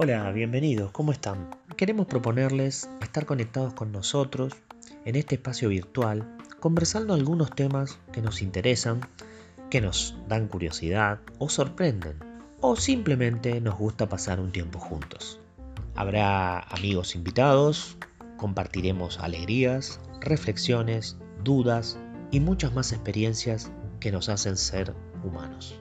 Hola, bienvenidos, ¿cómo están? Queremos proponerles estar conectados con nosotros en este espacio virtual, conversando algunos temas que nos interesan, que nos dan curiosidad o sorprenden, o simplemente nos gusta pasar un tiempo juntos. Habrá amigos invitados, compartiremos alegrías, reflexiones, dudas y muchas más experiencias que nos hacen ser humanos.